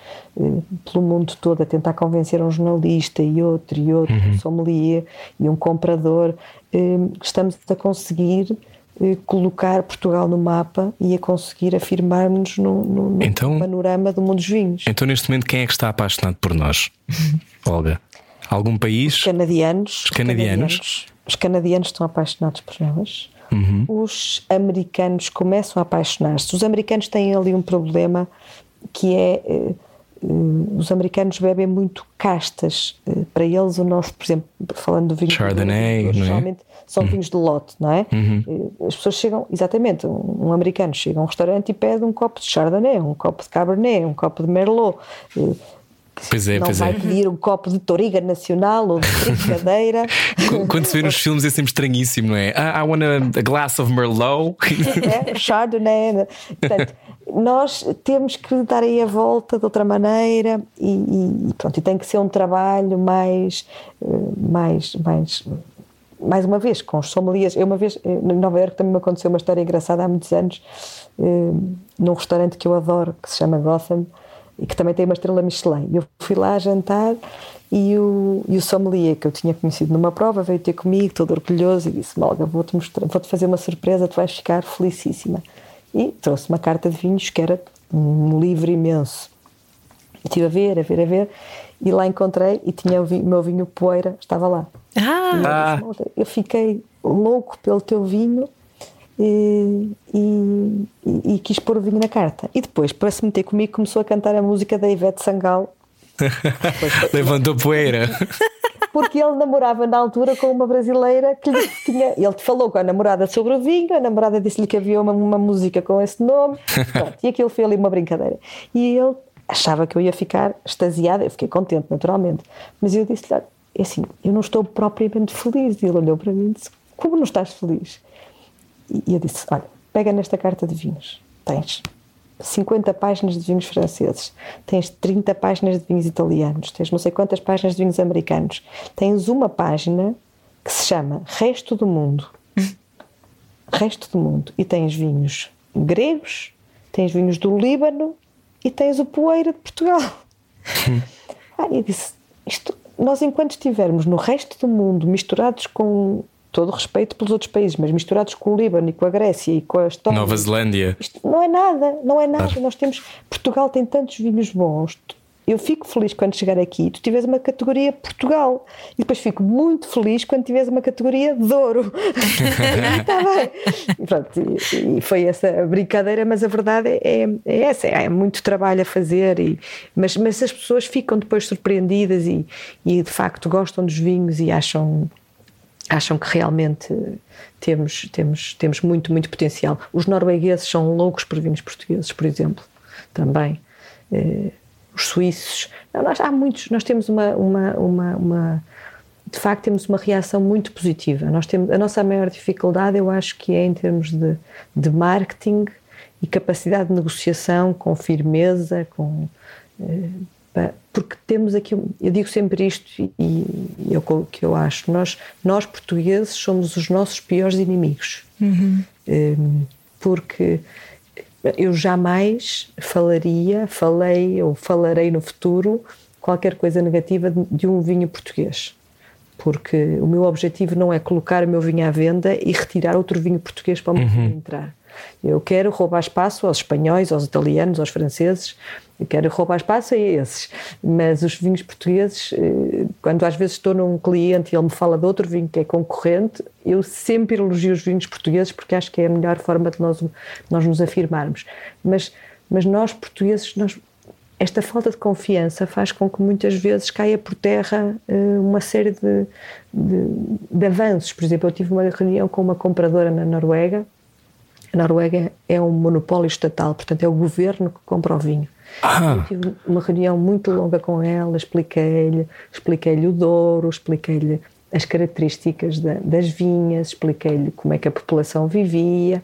eh, pelo mundo todo a tentar convencer um jornalista e outro e outro, uhum. um sommelier e um comprador, eh, estamos a conseguir colocar Portugal no mapa e a conseguir afirmar-nos no, no, no então, panorama do mundo dos vinhos. Então, neste momento, quem é que está apaixonado por nós, <laughs> Olga? Algum país? Os canadianos. Os canadianos. Os canadianos estão apaixonados por elas. Uhum. Os americanos começam a apaixonar-se. Os americanos têm ali um problema que é eh, os americanos bebem muito castas. Uh, para eles, o nosso, por exemplo, falando do vinho Chardonnay, é? geralmente são uhum. vinhos de lote, não é? Uhum. Uh, as pessoas chegam, exatamente, um, americano chega a um restaurante e pede um copo de Chardonnay, um copo de Cabernet, um copo de Merlot. Pois é, não pois vai é. pedir um copo de Toriga Nacional ou de <laughs> brincadeira. Quando se vê nos filmes é sempre estranhíssimo, não é? I, I want a, a glass of Merlot. <laughs> é, Chardonnay. Né? Portanto, nós temos que dar aí a volta de outra maneira e, e pronto, e tem que ser um trabalho mais, eh, mais, mais, mais uma vez, com os sommeliers. Eu uma vez, em Nova Iorque também me aconteceu uma história engraçada há muitos anos, eh, num restaurante que eu adoro, que se chama Gotham, e que também tem uma estrela Michelin. Eu fui lá jantar e o, e o sommelier que eu tinha conhecido numa prova veio ter comigo, todo orgulhoso, e disse: Malga, vou-te vou-te fazer uma surpresa, tu vais ficar felicíssima e trouxe uma carta de vinhos que era um livro imenso. Estive a ver, a ver, a ver, e lá encontrei e tinha o, vinho, o meu vinho Poeira, estava lá. Ah, Ah, Eu fiquei louco pelo teu vinho e, e- e- e quis pôr o vinho na carta. E depois, para se meter comigo, começou a cantar a música da Ivete Sangal. <laughs> levantou poeira. Porque ele namorava na altura com uma brasileira que lhe tinha. Ele falou com a namorada sobre o vinho, a namorada disse-lhe que havia uma, uma música com esse nome, Pronto, e aquilo foi ali uma brincadeira. E ele achava que eu ia ficar extasiada, eu fiquei contente, naturalmente, mas eu disse-lhe: "Olha, é assim, eu não estou propriamente feliz. E ele olhou para mim e disse: Como não estás feliz? E eu disse: Olha, pega nesta carta de vinhos, tens 50 páginas de vinhos franceses, tens 30 páginas de vinhos italianos, tens não sei quantas páginas de vinhos americanos, tens uma página que se chama Resto do Mundo. Resto do Mundo. E tens vinhos gregos, tens vinhos do Líbano e tens o Poeira de Portugal. <laughs> Ah, eu disse: isto, nós, enquanto estivermos no resto do mundo misturados com todo o respeito pelos outros países, mas misturados com o Líbano e com a Grécia e com a Estónia. Nova Zelândia. Isto não é nada, não é nada. Nós temos. Portugal tem tantos vinhos bons. Eu fico feliz quando chegar aqui e tu tiveres uma categoria Portugal. E depois fico muito feliz quando tiveres uma categoria Douro. Está <laughs> <laughs> bem. E, pronto, e, e foi essa brincadeira, mas a verdade é, é essa: é muito trabalho a fazer. E, mas, mas as pessoas ficam depois surpreendidas e, e de facto gostam dos vinhos e acham acham que realmente temos, temos, temos muito, muito potencial. Os noruegueses são loucos por vinhos portugueses, por exemplo, também. Eh, os suíços. Não, nós, há muitos, nós temos uma, uma, uma, uma- De facto, temos uma reação muito positiva. Nós temos, a nossa maior dificuldade, eu acho que é em termos de, de marketing e capacidade de negociação com firmeza, com. eh, porque temos aqui, eu digo sempre isto e, e é o que eu acho, nós, nós portugueses somos os nossos piores inimigos. Eh, Porque eu jamais falaria, falei ou falarei no futuro qualquer coisa negativa de- de um vinho português. Porque o meu objetivo não é colocar o meu vinho à venda e retirar outro vinho português para o meu vinho entrar. Eu quero roubar espaço aos espanhóis, aos italianos, aos franceses. Eu quero roubar espaço a esses. Mas os vinhos portugueses, eh, quando às vezes estou num cliente e ele me fala de outro vinho que é concorrente, eu sempre elogio os vinhos portugueses porque acho que é a melhor forma de nós, nós nos afirmarmos. Mas, mas nós portugueses, nós, esta falta de confiança faz com que muitas vezes caia por terra eh, uma série de, de, de avanços. Por exemplo, eu tive uma reunião com uma compradora na Noruega. A Noruega é um monopólio estatal, portanto é o governo que compra o vinho. Ah. Eu tive uma reunião muito longa com ela, expliquei-lhe, expliquei-lhe o Douro, expliquei-lhe as características da- das vinhas, expliquei-lhe como é que a população vivia,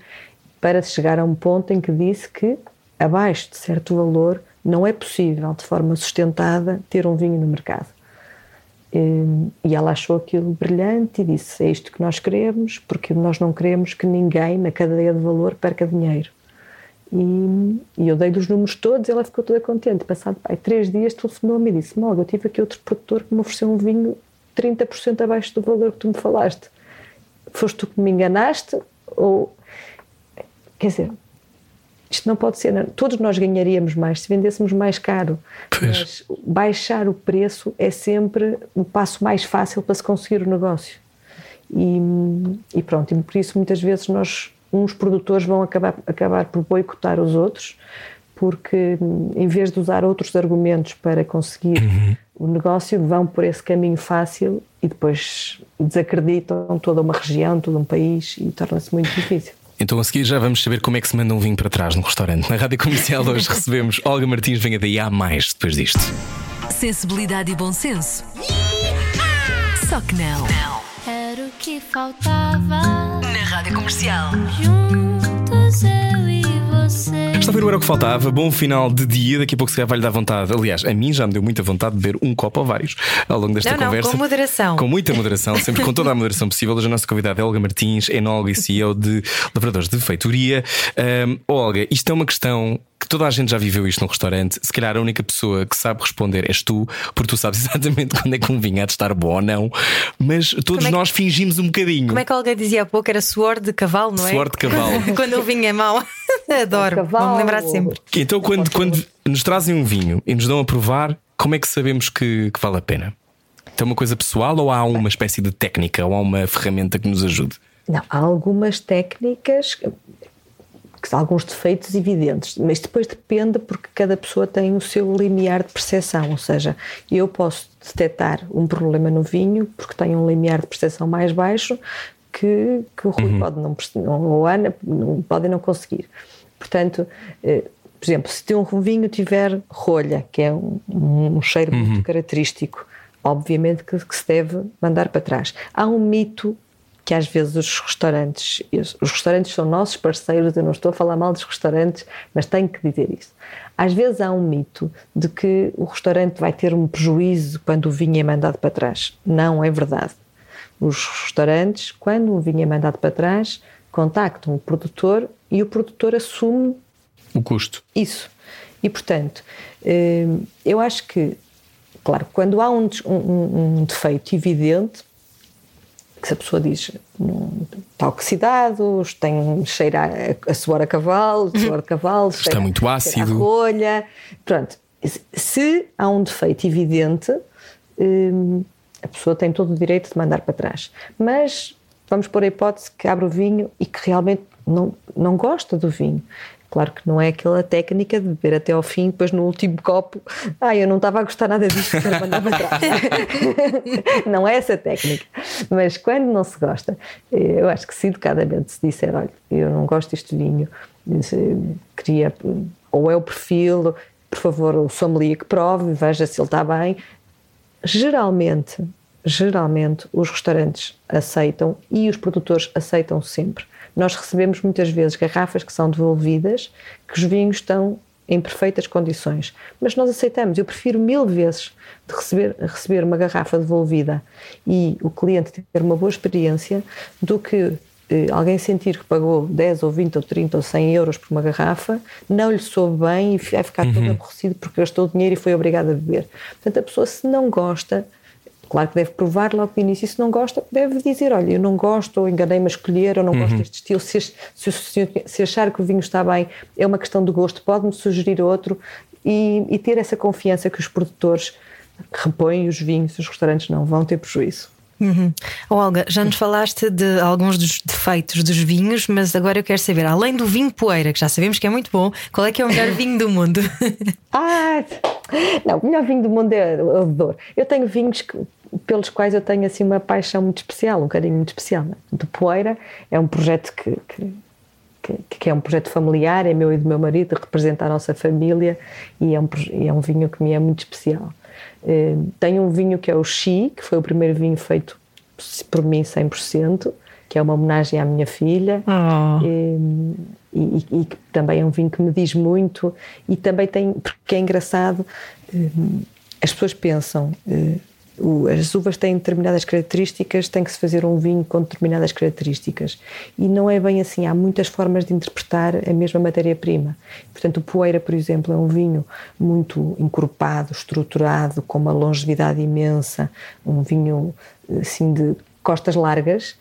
para chegar a um ponto em que disse que abaixo de certo valor não é possível, de forma sustentada, ter um vinho no mercado. E e ela achou aquilo brilhante e disse: É isto que nós queremos, porque nós não queremos que ninguém na cadeia de valor perca dinheiro. E, e eu dei-lhe os números todos e ela ficou toda contente. Passado pai, três dias, telefonou-me e disse: Molga, eu tive aqui outro produtor que me ofereceu um vinho 30% abaixo do valor que tu me falaste. Foste tu que me enganaste? Ou. Quer dizer, isto não pode ser. não- Todos nós ganharíamos mais se vendêssemos mais caro. Pois. Mas baixar o preço é sempre o passo mais fácil para se conseguir o negócio. E, e pronto, e por isso muitas vezes nós, uns produtores vão acabar, acabar por boicotar os outros, porque em vez de usar outros argumentos para conseguir o negócio, vão por esse caminho fácil e depois desacreditam toda uma região, todo um país e torna-se muito difícil. Então a seguir já vamos saber como é que se manda um vinho para trás no restaurante. Na rádio comercial <laughs> hoje recebemos Olga Martins, venha daí há mais depois disto. Sensibilidade e bom senso. Só que não. Era o que faltava. Na Rádio Comercial. Juntos eu. Está a ver o era o que faltava. Bom final de dia. Daqui a pouco se calhar vai-lhe dar vontade. Aliás, a mim já me deu muita vontade de beber um copo ou vários ao longo desta Não, não, conversa. com moderação. Com muita moderação, sempre com toda a moderação possível. Hoje a nossa convidada é Olga Martins, enóloga e CEO de Lavradores de Feitoria. Ahm, Olga, isto é uma questão que toda a gente já viveu isto num restaurante. Se calhar a única pessoa que sabe responder és tu, porque tu sabes <laughs> exatamente quando é que um vinho há de estar bom ou não. Mas todos é que- nós fingimos um bocadinho. Como é que alguém dizia há pouco? Era suor de cavalo, não é? Suor de cavalo. <laughs> Quando o vinho é mau. <laughs> Adoro. Cavalo, lembrar sempre. Então, quando, quando nos trazem um vinho e nos dão a provar, como é que sabemos que, que vale a pena? Então, é uma coisa pessoal ou há uma espécie de técnica ou há uma ferramenta que nos ajude? Não, há algumas técnicas, alguns defeitos evidentes, mas depois depende porque cada pessoa tem o seu limiar de percepção, ou seja, eu posso detectar um problema no vinho porque tenho um limiar de percepção mais baixo que, que o Rui pode não, ou a Ana não- podem não conseguir. Portanto, eh, por exemplo, se um vinho tiver rolha, que é um, um cheiro muito característico, obviamente que, que se deve mandar para trás. Há um mito que às vezes os restaurantes, os restaurantes são nossos parceiros, eu não estou a falar mal dos restaurantes, mas tenho que dizer isso. Às vezes há um mito de que o restaurante vai ter um prejuízo quando o vinho é mandado para trás. Não é verdade. Os restaurantes, quando o vinho é mandado para trás, contactam o produtor e o produtor assume O custo. isso. E, portanto, eh, eu acho que, claro, quando há um, um- um- um defeito evidente, que se a pessoa diz está oxidado, tem cheira a, a suor a cavalo, <laughs> suor de cavalo, Está muito cheira a ácido. rolha. Pronto, se- se há um defeito evidente, hum, a pessoa tem todo o direito de mandar para trás. Mas vamos pôr a hipótese que abre o vinho e que realmente não, não gosta do vinho. Claro que não é aquela técnica de beber até ao fim, depois no último copo, ah, eu não estava a gostar nada disto, quero mandar para trás. <laughs> não é essa técnica. Mas quando não se gosta, eh, eu acho que se educadamente se disser, olha, eu não gosto deste vinho, se- queria, ou é o perfil, por favor, o sommelier que prove, veja se ele está bem. Geralmente, geralmente, os restaurantes aceitam e os produtores aceitam sempre. Nós recebemos muitas vezes garrafas que são devolvidas, que os vinhos estão em perfeitas condições. Mas nós aceitamos. Eu prefiro mil vezes de receber, receber uma garrafa devolvida e o cliente ter uma boa experiência do que eh, alguém sentir que pagou 10 ou 20 ou 30 ou 100 euros por uma garrafa, não lhe soube bem e vai ficar todo aborrecido porque gastou o dinheiro e foi obrigado a beber. Portanto, a pessoa, se não gosta, claro que deve provar logo de início, e se não gosta, deve dizer: Olha, eu não gosto, ou enganei-me a escolher, ou não gosto deste estilo. Se, se, se- se achar que o vinho está bem, é uma questão de gosto, pode-me sugerir outro e, e ter essa confiança que os produtores repõem os vinhos, os restaurantes não vão ter prejuízo. Uhum. Oh, Olga, já nos falaste de alguns dos defeitos dos vinhos, mas agora eu quero saber, além do vinho poeira, que já sabemos que é muito bom, qual é que é o melhor <laughs> vinho do mundo? Ah, não, o melhor vinho do mundo é o Douro. Eu tenho vinhos que- pelos quais eu tenho assim uma paixão muito especial, um carinho muito especial. né? De Poeira é um projeto que, que, que- é um projeto familiar, é meu e do meu marido, representa a nossa família e é um, é um vinho que me é muito especial. Eh, Tenho um vinho que é o Xi, que foi o primeiro vinho feito por mim 100%, que é uma homenagem à minha filha. Oh. E, e- que também é um vinho que me diz muito e também tem, porque é engraçado, eh, as pessoas pensam, as uvas têm determinadas características, tem que se fazer um vinho com determinadas características. E não é bem assim, há muitas formas de interpretar a mesma matéria-prima. Portanto, o Poeira, por exemplo, é um vinho muito encorpado, estruturado, com uma longevidade imensa, um vinho assim de costas largas.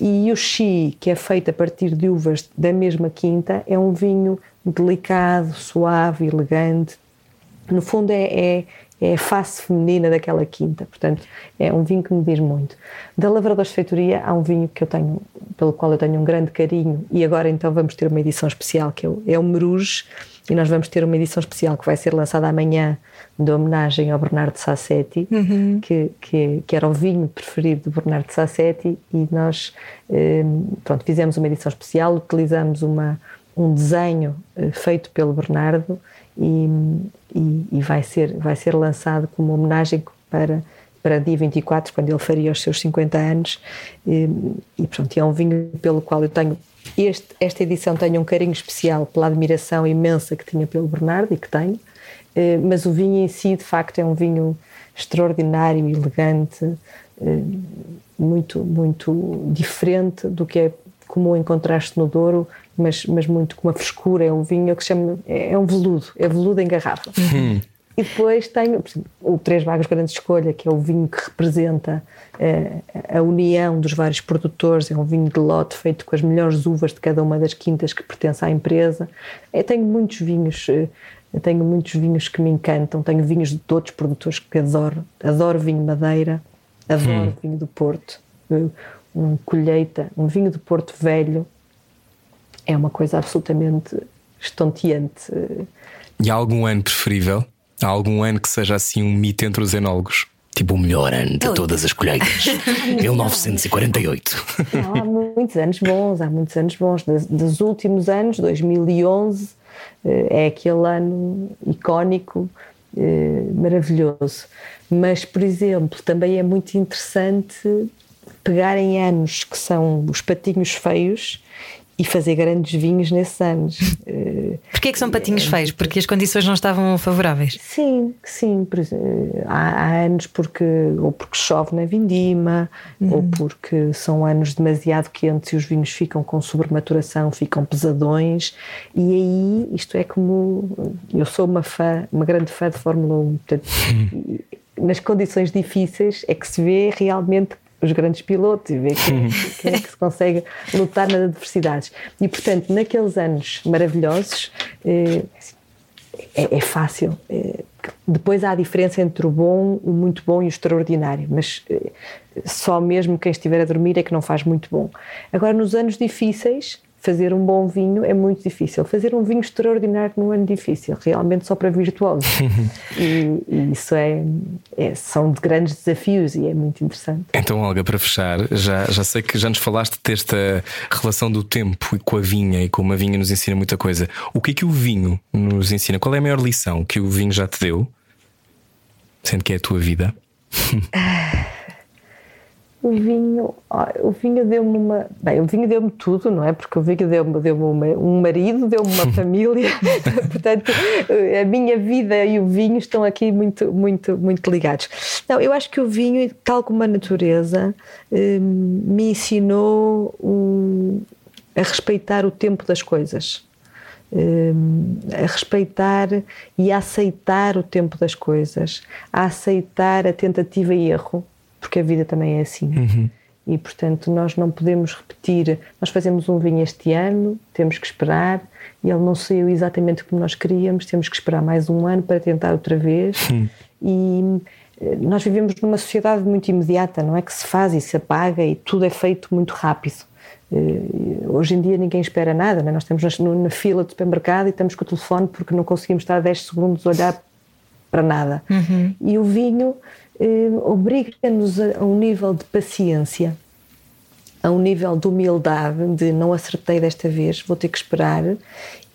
E o Xi, que é feito a partir de uvas da mesma quinta, é um vinho delicado, suave, elegante. No fundo, é, é, é a face feminina daquela quinta. Portanto, é um vinho que me diz muito. Da Lavradores de Feitoria, há um vinho que eu tenho, pelo qual eu tenho um grande carinho, e agora então vamos ter uma edição especial, que é o, é o Meruge, e nós vamos ter uma edição especial que vai ser lançada amanhã, de homenagem ao Bernardo Sassetti, que, que, que era o vinho preferido do Bernardo Sassetti, e nós eh, pronto, fizemos uma edição especial, utilizamos uma, um desenho eh, feito pelo Bernardo e, e, e vai, ser, vai ser lançado como homenagem para, para dia 24, quando ele faria os seus 50 anos. E, e pronto, é um vinho pelo qual eu tenho. Este, esta edição tenho um carinho especial pela admiração imensa que tinha pelo Bernardo e que tenho, eh, mas o vinho em si, de facto, é um vinho extraordinário, elegante, eh, muito, muito diferente do que é comum encontrar-se no Douro, mas, mas muito com uma frescura. É um vinho que se chama. É um veludo, é veludo em garrafa. E depois tenho o Três Vagas Grande Escolha, que é o vinho que representa eh, a união dos vários produtores. É um vinho de lote feito com as melhores uvas de cada uma das quintas que pertence à empresa. Eu tenho muitos vinhos. eh, eu tenho muitos vinhos que me encantam. Tenho vinhos de outros produtores que adoro. Adoro vinho Madeira, adoro vinho do Porto. Eh, Um colheita, um vinho do Porto velho é uma coisa absolutamente estonteante. E há algum ano preferível? Há algum ano que seja assim um mito entre os enólogos? Tipo o melhor ano de todas as colheitas, <laughs> 1948. Não, há muitos anos bons, há muitos anos bons. Dos, dos últimos anos, 2011, eh, é aquele ano icónico, eh, maravilhoso. Mas, por exemplo, também é muito interessante pegarem anos que são os patinhos feios e fazer grandes vinhos nesses anos. <laughs> Eh, Porquê é que são patinhos feios? Porque as condições não estavam favoráveis. Sim, sim. Há, há anos porque ou porque chove na vindima, ou porque são anos demasiado quentes e os vinhos ficam com sobrematuração, ficam pesadões. E aí, isto é como. Eu sou uma fã, uma grande fã de Fórmula 1. Portanto, nas condições difíceis é que se vê realmente os grandes pilotos e vê quem, quem é que se consegue lutar nas adversidades. E, portanto, naqueles anos maravilhosos, eh, é, é fácil. É, depois há a diferença entre o bom, o muito bom e o extraordinário, mas eh, só mesmo quem estiver a dormir é que não faz muito bom. Agora, nos anos difíceis, fazer um bom vinho é muito difícil. Fazer um vinho extraordinário num ano difícil, realmente só para virtuosos. <laughs> e, e isso é, é- são de grandes desafios e é muito interessante. Então, Olga, para fechar, já, já sei que já nos falaste desta relação do tempo e com a vinha e como a vinha nos ensina muita coisa. O que é que o vinho nos ensina? Qual é a maior lição que o vinho já te deu? Sendo que é a tua vida. <laughs> O vinho, o vinho deu-me uma. Bem, o vinho deu-me tudo, não é? Porque o vinho deu-me deu uma, um marido, deu-me uma <laughs> família. <laughs> Portanto, a minha vida e o vinho estão aqui muito, muito, muito ligados. Não, eu acho que o vinho, tal como a natureza, hum, me ensinou a respeitar o tempo das coisas. Hum, a respeitar e a aceitar o tempo das coisas, a aceitar a tentativa e erro, porque a vida também é assim. E portanto, nós não podemos repetir. Nós fazemos um vinho este ano, temos que esperar, e ele não saiu exatamente como nós queríamos, temos que esperar mais um ano para tentar outra vez. E eh, nós vivemos numa sociedade muito imediata, não é? Que se faz e se apaga e tudo é feito muito rápido. Eh, Hoje em dia ninguém espera nada, não é? nós estamos na, fila do supermercado e estamos com o telefone porque não conseguimos estar 10 segundos a olhar para nada. E o vinho obriga-nos a, um nível de paciência, a um nível de humildade, de não acertei desta vez, vou ter que esperar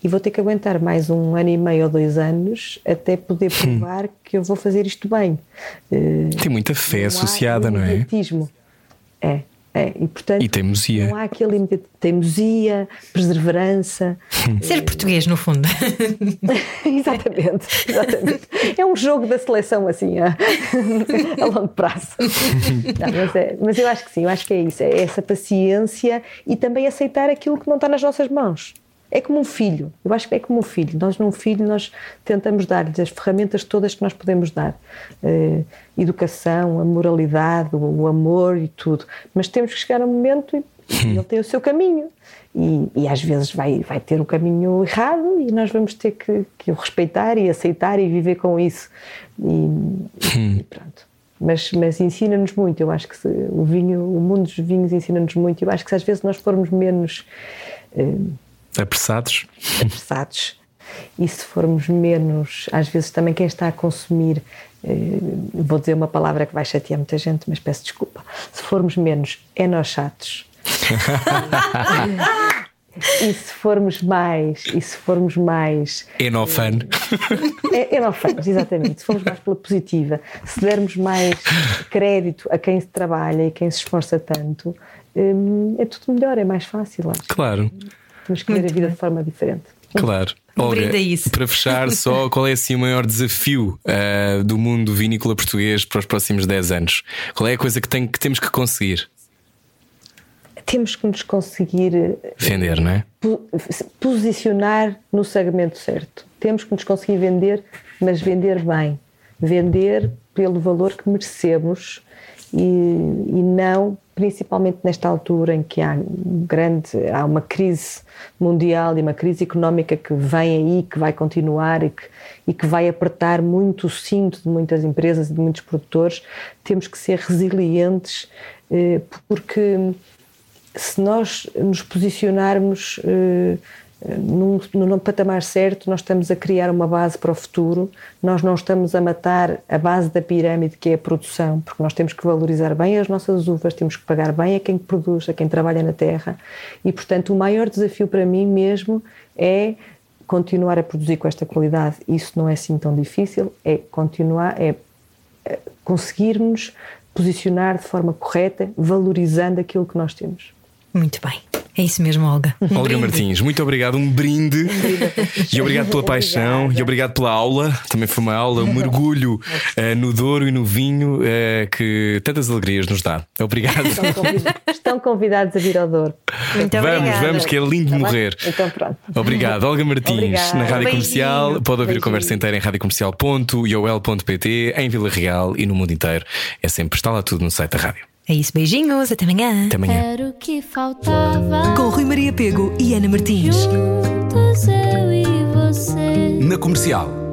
e vou ter que aguentar mais um ano e meio ou dois anos até poder provar que eu vou fazer isto bem. Eh, Tem muita fé não associada, não é? É, é. E, portanto, E teimosia. Não há aquele teimosia, perseverança. Ser português, no fundo. <laughs> exatamente, exatamente. É um jogo da seleção assim a, <laughs> a longo prazo. <laughs> Não, mas, é- mas eu acho que sim, eu acho que é isso. É essa paciência e também aceitar aquilo que não está nas nossas mãos. É como um filho. Eu acho que é como um filho. Nós, num filho, nós tentamos dar-lhes as ferramentas todas que nós podemos dar. Eh, educação, a moralidade, o, amor e tudo. Mas temos que chegar a um momento e e ele tem o seu caminho. E, e às vezes vai, vai ter o caminho errado e nós vamos ter que, que o respeitar e aceitar e viver com isso. E, e pronto. Mas, mas ensina-nos muito. Eu acho que se- o vinho, o mundo dos vinhos ensina-nos muito. Eu acho que se às vezes nós formos menos eh, Apressados. apressados e se formos menos, às vezes também quem está a consumir, eh, vou dizer uma palavra que vai chatear muita gente, mas peço desculpa. Se formos menos enochatos. <laughs> e se formos mais, e se formos mais Enofan. é, enofanos, exatamente. Se formos mais pela positiva, se dermos mais crédito a quem se trabalha e quem se esforça tanto, hum, é tudo melhor, é mais fácil. Acho. Claro, Temos que ver a vida de forma diferente. claro. Olga, para fechar, <laughs> só qual é assim o maior desafio ah, do mundo vinícola português para os próximos 10 anos? Qual é a coisa que, tem, que temos que conseguir? temos que nos conseguir eh, Vender, não é? po- posicionar no segmento certo. Temos que nos conseguir vender, mas vender bem. Vender pelo valor que merecemos e, e não, principalmente nesta altura em que há, grande, há uma crise mundial e uma crise económica que vem aí, que vai continuar e que, e que vai apertar muito o cinto de muitas empresas e de muitos produtores. Temos que ser resilientes eh, porque se nós nos posicionarmos eh, num, num patamar certo, nós estamos a criar uma base para o futuro, nós não estamos a matar a base da pirâmide que é a produção, porque nós temos que valorizar bem as nossas uvas, temos que pagar bem a quem produz, a quem trabalha na terra e, portanto, o maior desafio para mim mesmo é continuar a produzir com esta qualidade. Isso não é assim tão difícil, é continuar, é é conseguirmos posicionar de forma correta, valorizando aquilo que nós temos. Muito bem. É isso mesmo, Olga. Um Olga brinde. Martins, muito obrigado, um brinde. E obrigado pela paixão e obrigado pela aula. Também foi uma aula, um mergulho eh, no Douro e no vinho eh, que tantas alegrias nos dá. Obrigado. Estão convidados, estão convidados a vir ao Douro. Muito vamos, obrigada. vamos, que é lindo de Tá bem? morrer. Então pronto. Obrigado, Olga Martins, Obrigada. na Rádio Beijinho. Comercial. Pode ouvir a conversa inteira em radiocomercial.iol.pt, em Vila Real e no mundo inteiro. É sempre, está lá tudo no site da rádio. É isso, beijinhos, até amanhã. Até amanhã. Era o que faltava. Com Rui Maria Pego e Ana Martins. Juntos eu e você. Na comercial.